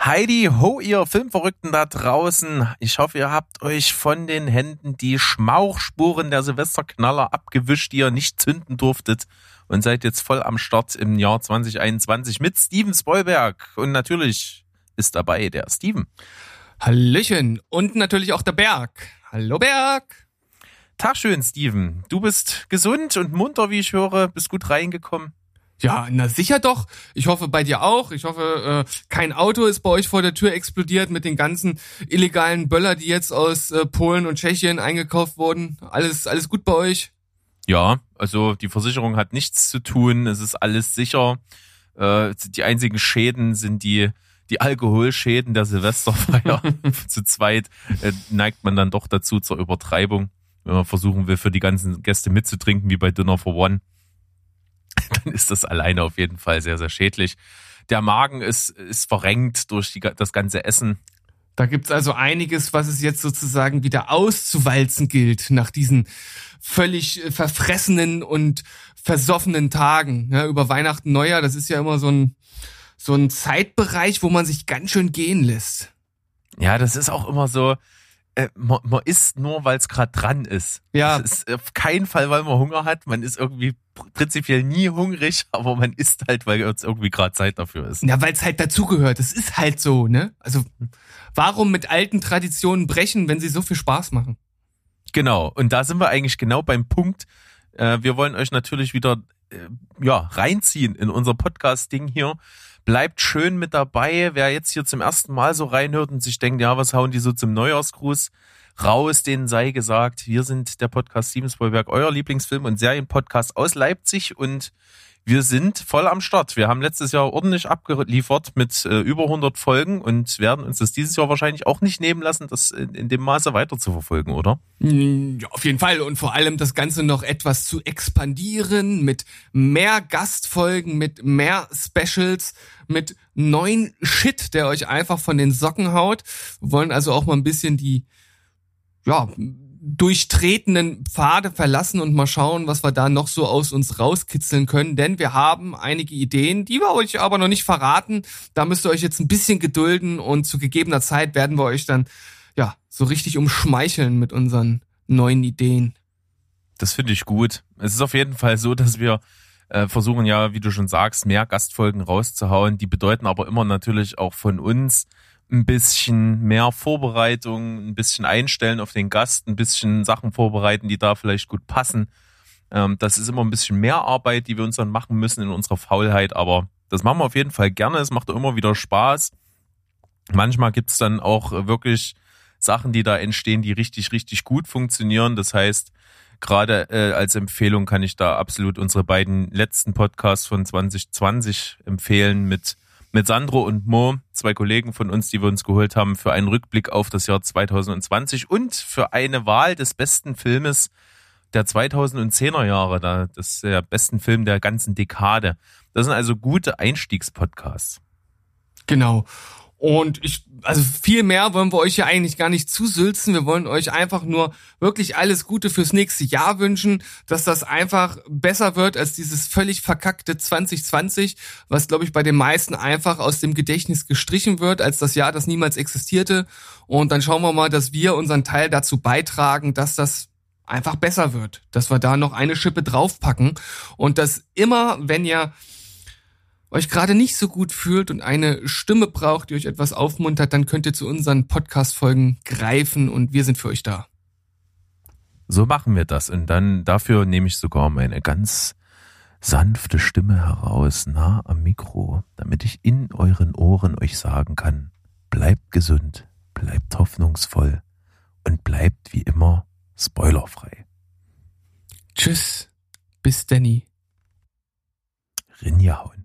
Heidi ho, ihr Filmverrückten da draußen. Ich hoffe, ihr habt euch von den Händen die Schmauchspuren der Silvesterknaller abgewischt, die ihr nicht zünden durftet und seid jetzt voll am Start im Jahr 2021 mit Steven Spoilberg. Und natürlich ist dabei der Steven. Hallöchen. Und natürlich auch der Berg. Hallo Berg. Tag schön, Steven. Du bist gesund und munter, wie ich höre. Bist gut reingekommen. Ja, na sicher doch. Ich hoffe bei dir auch. Ich hoffe, äh, kein Auto ist bei euch vor der Tür explodiert mit den ganzen illegalen Böller, die jetzt aus äh, Polen und Tschechien eingekauft wurden. Alles, alles gut bei euch? Ja, also die Versicherung hat nichts zu tun. Es ist alles sicher. Äh, die einzigen Schäden sind die die Alkoholschäden der Silvesterfeier. zu zweit äh, neigt man dann doch dazu zur Übertreibung, wenn man versuchen will, für die ganzen Gäste mitzutrinken, wie bei Dinner for One. ist das alleine auf jeden Fall sehr, sehr schädlich. Der Magen ist, ist verrenkt durch die, das ganze Essen. Da gibt's also einiges, was es jetzt sozusagen wieder auszuwalzen gilt nach diesen völlig verfressenen und versoffenen Tagen. Ja, über Weihnachten, Neujahr, das ist ja immer so ein, so ein Zeitbereich, wo man sich ganz schön gehen lässt. Ja, das ist auch immer so, äh, man, man isst nur, weil es gerade dran ist. Ja. Es ist auf keinen Fall, weil man Hunger hat. Man ist irgendwie prinzipiell nie hungrig, aber man isst halt, weil jetzt irgendwie gerade Zeit dafür ist. Ja, weil es halt dazugehört. Es ist halt so, ne? Also warum mit alten Traditionen brechen, wenn sie so viel Spaß machen? Genau. Und da sind wir eigentlich genau beim Punkt. Äh, wir wollen euch natürlich wieder ja reinziehen in unser Podcast-Ding hier. Bleibt schön mit dabei. Wer jetzt hier zum ersten Mal so reinhört und sich denkt, ja, was hauen die so zum Neujahrsgruß raus, denen sei gesagt, wir sind der Podcast Steven Spielberg, euer Lieblingsfilm- und Serienpodcast aus Leipzig und wir sind voll am Start. Wir haben letztes Jahr ordentlich abgeliefert mit äh, über 100 Folgen und werden uns das dieses Jahr wahrscheinlich auch nicht nehmen lassen, das in, in dem Maße weiter zu verfolgen, oder? Ja, auf jeden Fall. Und vor allem das Ganze noch etwas zu expandieren mit mehr Gastfolgen, mit mehr Specials, mit neuen Shit, der euch einfach von den Socken haut. Wir wollen also auch mal ein bisschen die, ja, durchtretenen Pfade verlassen und mal schauen, was wir da noch so aus uns rauskitzeln können. Denn wir haben einige Ideen, die wir euch aber noch nicht verraten. Da müsst ihr euch jetzt ein bisschen gedulden und zu gegebener Zeit werden wir euch dann ja so richtig umschmeicheln mit unseren neuen Ideen. Das finde ich gut. Es ist auf jeden Fall so, dass wir äh, versuchen ja, wie du schon sagst, mehr Gastfolgen rauszuhauen. Die bedeuten aber immer natürlich auch von uns ein bisschen mehr Vorbereitung, ein bisschen einstellen auf den Gast, ein bisschen Sachen vorbereiten, die da vielleicht gut passen. Ähm, das ist immer ein bisschen mehr Arbeit, die wir uns dann machen müssen in unserer Faulheit, aber das machen wir auf jeden Fall gerne. Es macht auch immer wieder Spaß. Manchmal gibt's dann auch wirklich Sachen, die da entstehen, die richtig, richtig gut funktionieren. Das heißt, gerade äh, als Empfehlung kann ich da absolut unsere beiden letzten Podcasts von 2020 empfehlen mit mit Sandro und Mo, zwei Kollegen von uns, die wir uns geholt haben, für einen Rückblick auf das Jahr 2020 und für eine Wahl des besten Filmes der 2010er Jahre, das ist der besten Film der ganzen Dekade. Das sind also gute Einstiegspodcasts. Genau. Und ich, also viel mehr wollen wir euch ja eigentlich gar nicht zusülzen. Wir wollen euch einfach nur wirklich alles Gute fürs nächste Jahr wünschen, dass das einfach besser wird als dieses völlig verkackte 2020, was glaube ich bei den meisten einfach aus dem Gedächtnis gestrichen wird, als das Jahr, das niemals existierte. Und dann schauen wir mal, dass wir unseren Teil dazu beitragen, dass das einfach besser wird, dass wir da noch eine Schippe draufpacken und dass immer, wenn ihr euch gerade nicht so gut fühlt und eine Stimme braucht, die euch etwas aufmuntert, dann könnt ihr zu unseren Podcast-Folgen greifen und wir sind für euch da. So machen wir das und dann dafür nehme ich sogar meine ganz sanfte Stimme heraus, nah am Mikro, damit ich in euren Ohren euch sagen kann, bleibt gesund, bleibt hoffnungsvoll und bleibt wie immer spoilerfrei. Tschüss, bis Danny. Rinjahauen.